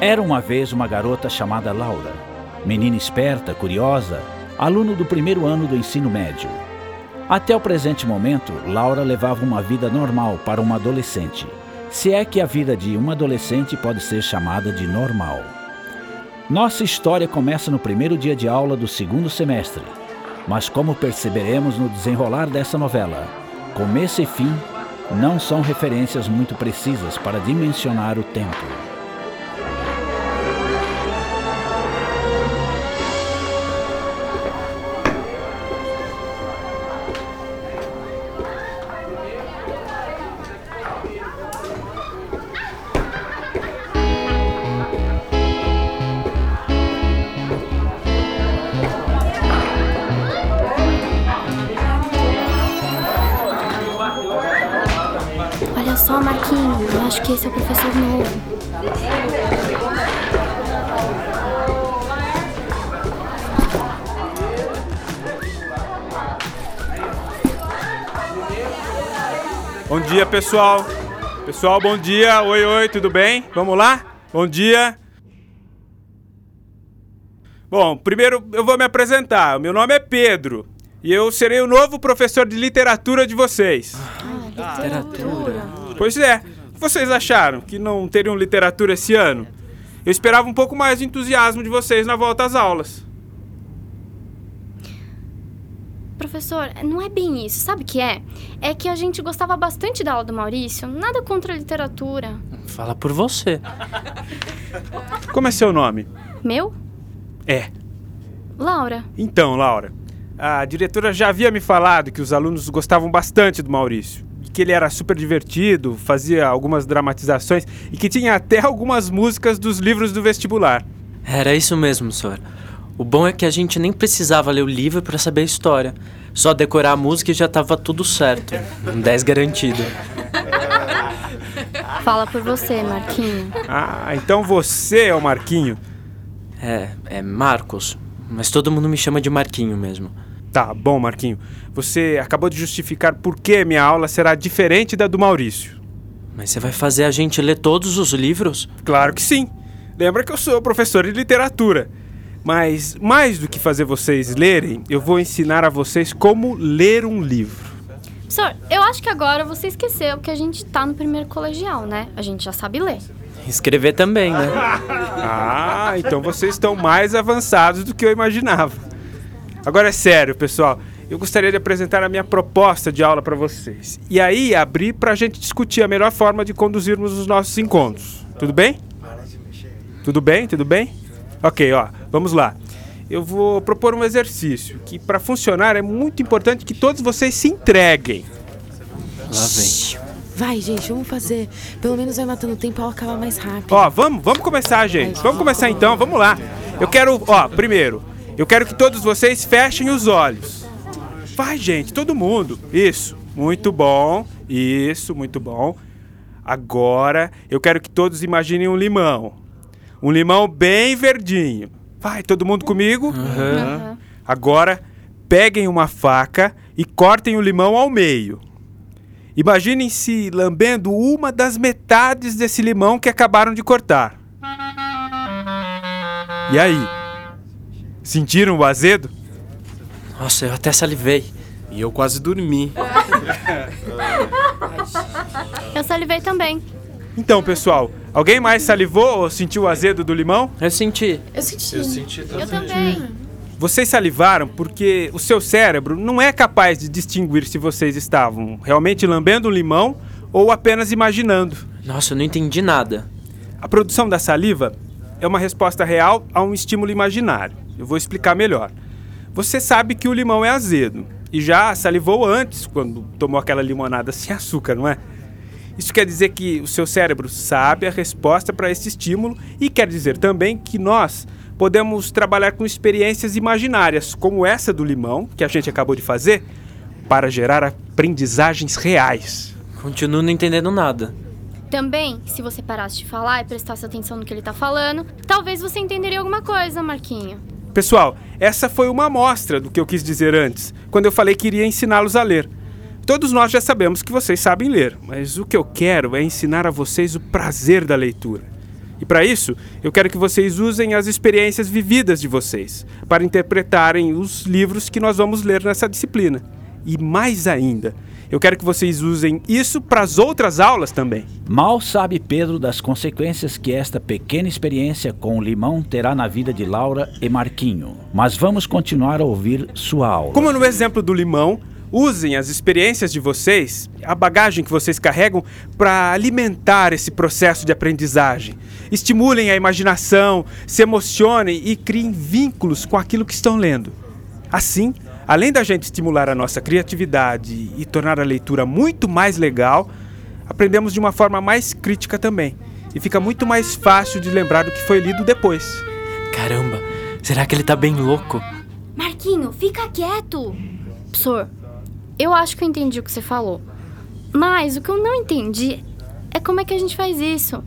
Era uma vez uma garota chamada Laura, menina esperta, curiosa, aluno do primeiro ano do ensino médio. Até o presente momento, Laura levava uma vida normal para uma adolescente, se é que a vida de uma adolescente pode ser chamada de normal. Nossa história começa no primeiro dia de aula do segundo semestre, mas como perceberemos no desenrolar dessa novela, começo e fim não são referências muito precisas para dimensionar o tempo. Acho que esse é o professor novo. Bom dia, pessoal. Pessoal, bom dia. Oi, oi, tudo bem? Vamos lá? Bom dia. Bom, primeiro eu vou me apresentar. Meu nome é Pedro e eu serei o novo professor de literatura de vocês. Ah, literatura. Pois é vocês acharam? Que não teriam literatura esse ano? Eu esperava um pouco mais de entusiasmo de vocês na volta às aulas. Professor, não é bem isso, sabe o que é? É que a gente gostava bastante da aula do Maurício, nada contra a literatura. Fala por você. Como é seu nome? Meu? É. Laura. Então, Laura, a diretora já havia me falado que os alunos gostavam bastante do Maurício que ele era super divertido, fazia algumas dramatizações e que tinha até algumas músicas dos livros do vestibular. Era isso mesmo, senhor. O bom é que a gente nem precisava ler o livro para saber a história. Só decorar a música e já estava tudo certo. Um 10 garantido. Fala por você, Marquinho. Ah, então você é o Marquinho? É, é Marcos. Mas todo mundo me chama de Marquinho mesmo. Tá bom, Marquinho. Você acabou de justificar por que minha aula será diferente da do Maurício. Mas você vai fazer a gente ler todos os livros? Claro que sim. Lembra que eu sou professor de literatura. Mas mais do que fazer vocês lerem, eu vou ensinar a vocês como ler um livro. Professor, eu acho que agora você esqueceu que a gente tá no primeiro colegial, né? A gente já sabe ler. Escrever também, né? ah, então vocês estão mais avançados do que eu imaginava. Agora é sério, pessoal. Eu gostaria de apresentar a minha proposta de aula para vocês. E aí abrir para a gente discutir a melhor forma de conduzirmos os nossos encontros. Tudo bem? Tudo bem? Tudo bem? Ok, ó, vamos lá. Eu vou propor um exercício que, para funcionar, é muito importante que todos vocês se entreguem. Lá vem. Vai, gente, vamos fazer. Pelo menos vai matando o tempo, ela acaba mais rápido. Ó, vamos, vamos começar, gente. Vamos começar então, vamos lá. Eu quero, ó, primeiro, eu quero que todos vocês fechem os olhos. Vai, gente, todo mundo. Isso. Muito bom. Isso, muito bom. Agora, eu quero que todos imaginem um limão. Um limão bem verdinho. Vai, todo mundo comigo? Uhum. Agora, peguem uma faca e cortem o limão ao meio. Imaginem-se lambendo uma das metades desse limão que acabaram de cortar. E aí? Sentiram o azedo? Nossa, eu até salivei. E eu quase dormi. eu salivei também. Então, pessoal, alguém mais salivou ou sentiu o azedo do limão? Eu senti. Eu senti. Eu senti também. Eu também. Vocês salivaram porque o seu cérebro não é capaz de distinguir se vocês estavam realmente lambendo um limão ou apenas imaginando. Nossa, eu não entendi nada. A produção da saliva é uma resposta real a um estímulo imaginário. Eu vou explicar melhor. Você sabe que o limão é azedo e já salivou antes, quando tomou aquela limonada sem açúcar, não é? Isso quer dizer que o seu cérebro sabe a resposta para esse estímulo e quer dizer também que nós podemos trabalhar com experiências imaginárias, como essa do limão, que a gente acabou de fazer, para gerar aprendizagens reais. Continuo não entendendo nada. Também, se você parasse de falar e prestasse atenção no que ele tá falando, talvez você entenderia alguma coisa, Marquinho. Pessoal, essa foi uma amostra do que eu quis dizer antes, quando eu falei que iria ensiná-los a ler. Todos nós já sabemos que vocês sabem ler, mas o que eu quero é ensinar a vocês o prazer da leitura. E para isso, eu quero que vocês usem as experiências vividas de vocês para interpretarem os livros que nós vamos ler nessa disciplina. E mais ainda, eu quero que vocês usem isso para as outras aulas também. Mal sabe Pedro das consequências que esta pequena experiência com o limão terá na vida de Laura e Marquinho. Mas vamos continuar a ouvir sua aula. Como no exemplo do limão, usem as experiências de vocês, a bagagem que vocês carregam, para alimentar esse processo de aprendizagem. Estimulem a imaginação, se emocionem e criem vínculos com aquilo que estão lendo. Assim, além da gente estimular a nossa criatividade e tornar a leitura muito mais legal, aprendemos de uma forma mais crítica também. E fica muito mais fácil de lembrar do que foi lido depois. Caramba, será que ele tá bem louco? Marquinho, fica quieto! Professor, eu acho que eu entendi o que você falou. Mas o que eu não entendi é como é que a gente faz isso.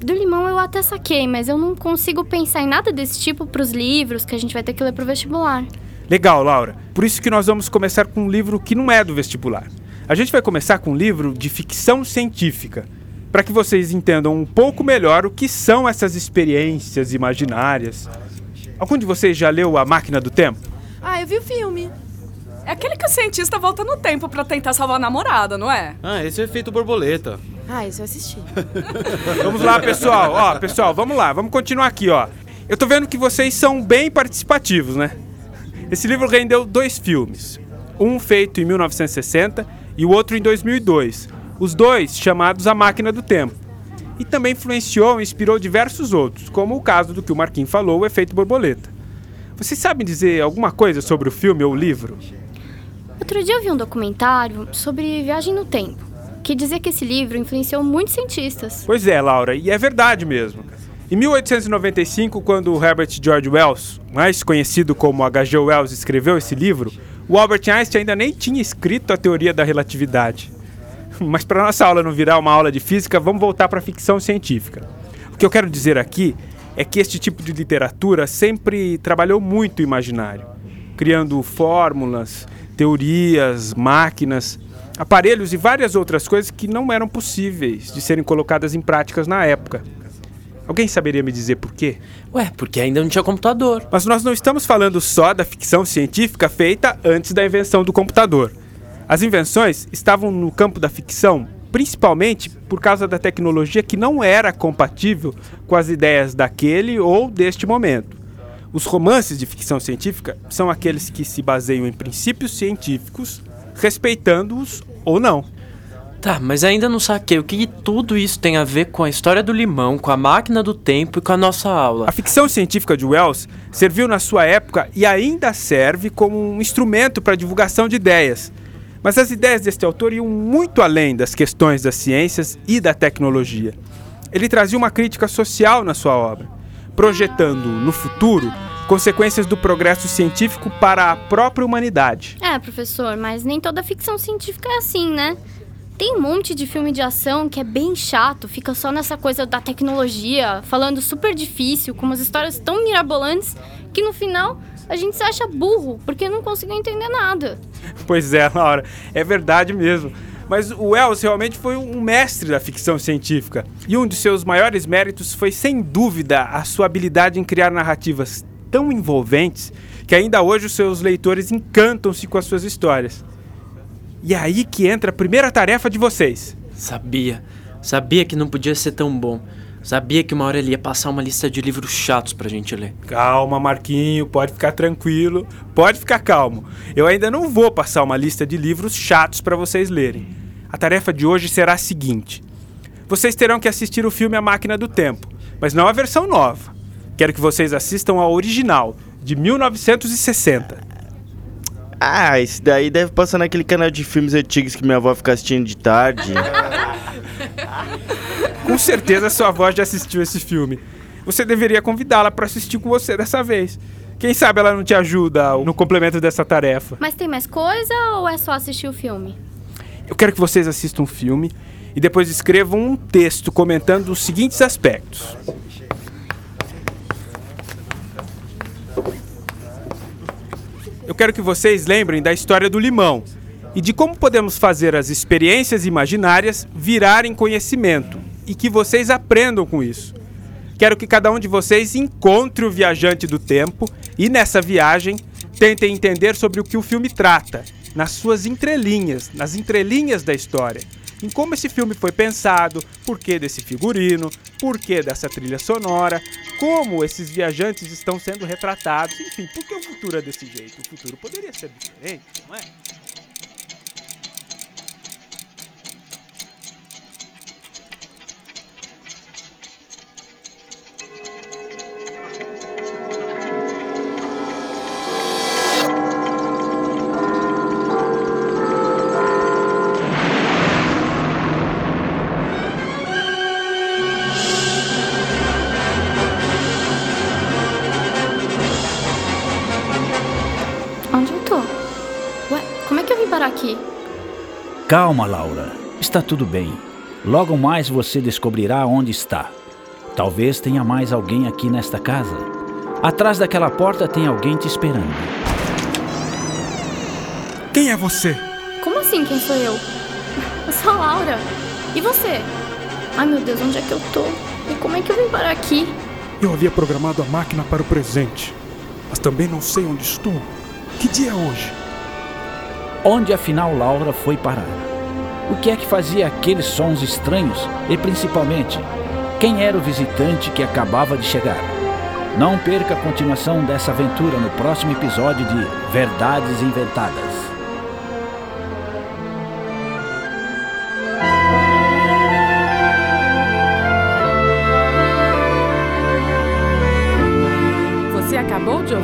Do limão eu até saquei, mas eu não consigo pensar em nada desse tipo para os livros que a gente vai ter que ler pro vestibular. Legal, Laura. Por isso que nós vamos começar com um livro que não é do vestibular. A gente vai começar com um livro de ficção científica, para que vocês entendam um pouco melhor o que são essas experiências imaginárias. Algum de vocês já leu A Máquina do Tempo? Ah, eu vi o filme. É aquele que o cientista volta no tempo para tentar salvar a namorada, não é? Ah, esse é o efeito borboleta. Ah, isso eu assisti. Vamos lá, pessoal. Ó, pessoal, vamos lá. Vamos continuar aqui, ó. Eu tô vendo que vocês são bem participativos, né? Esse livro rendeu dois filmes, um feito em 1960 e o outro em 2002, os dois chamados A Máquina do Tempo. E também influenciou e inspirou diversos outros, como o caso do que o Marquinhos falou, o efeito borboleta. Vocês sabem dizer alguma coisa sobre o filme ou o livro? Outro dia eu vi um documentário sobre viagem no tempo, que dizia que esse livro influenciou muitos cientistas. Pois é, Laura, e é verdade mesmo. Em 1895, quando Herbert George Wells, mais conhecido como H.G. Wells, escreveu esse livro, o Albert Einstein ainda nem tinha escrito a teoria da relatividade. Mas para nossa aula não virar uma aula de física, vamos voltar para a ficção científica. O que eu quero dizer aqui é que este tipo de literatura sempre trabalhou muito o imaginário, criando fórmulas, teorias, máquinas, aparelhos e várias outras coisas que não eram possíveis de serem colocadas em práticas na época. Alguém saberia me dizer por quê? Ué, porque ainda não tinha computador. Mas nós não estamos falando só da ficção científica feita antes da invenção do computador. As invenções estavam no campo da ficção principalmente por causa da tecnologia que não era compatível com as ideias daquele ou deste momento. Os romances de ficção científica são aqueles que se baseiam em princípios científicos, respeitando-os ou não. Tá, mas ainda não saquei o que tudo isso tem a ver com a história do limão, com a máquina do tempo e com a nossa aula. A ficção científica de Wells serviu na sua época e ainda serve como um instrumento para a divulgação de ideias. Mas as ideias deste autor iam muito além das questões das ciências e da tecnologia. Ele trazia uma crítica social na sua obra, projetando no futuro consequências do progresso científico para a própria humanidade. É, professor, mas nem toda ficção científica é assim, né? Tem um monte de filme de ação que é bem chato, fica só nessa coisa da tecnologia, falando super difícil, com umas histórias tão mirabolantes que no final a gente se acha burro porque não conseguiu entender nada. Pois é, Laura, é verdade mesmo. Mas o Wells realmente foi um mestre da ficção científica. E um de seus maiores méritos foi, sem dúvida, a sua habilidade em criar narrativas tão envolventes que ainda hoje os seus leitores encantam-se com as suas histórias. E é aí que entra a primeira tarefa de vocês. Sabia. Sabia que não podia ser tão bom. Sabia que uma hora ele ia passar uma lista de livros chatos pra gente ler. Calma, Marquinho, pode ficar tranquilo, pode ficar calmo. Eu ainda não vou passar uma lista de livros chatos para vocês lerem. A tarefa de hoje será a seguinte: vocês terão que assistir o filme A Máquina do Tempo, mas não a versão nova. Quero que vocês assistam a original, de 1960. Ah, esse daí deve passar naquele canal de filmes antigos que minha avó fica assistindo de tarde. Com certeza sua avó já assistiu esse filme. Você deveria convidá-la para assistir com você dessa vez. Quem sabe ela não te ajuda no complemento dessa tarefa. Mas tem mais coisa ou é só assistir o filme? Eu quero que vocês assistam um filme e depois escrevam um texto comentando os seguintes aspectos. Eu quero que vocês lembrem da história do limão e de como podemos fazer as experiências imaginárias virarem conhecimento e que vocês aprendam com isso. Quero que cada um de vocês encontre o viajante do tempo e nessa viagem tentem entender sobre o que o filme trata, nas suas entrelinhas, nas entrelinhas da história, em como esse filme foi pensado, por que desse figurino, por que dessa trilha sonora, como esses viajantes estão sendo retratados, enfim, por que o futuro é desse jeito? O futuro poderia ser diferente, não é? Aqui? Calma, Laura. Está tudo bem. Logo mais você descobrirá onde está. Talvez tenha mais alguém aqui nesta casa. Atrás daquela porta tem alguém te esperando. Quem é você? Como assim, quem sou eu? Eu sou a Laura. E você? Ai meu Deus, onde é que eu tô? E como é que eu vim parar aqui? Eu havia programado a máquina para o presente, mas também não sei onde estou. Que dia é hoje? Onde afinal Laura foi parar? O que é que fazia aqueles sons estranhos? E principalmente, quem era o visitante que acabava de chegar? Não perca a continuação dessa aventura no próximo episódio de Verdades Inventadas.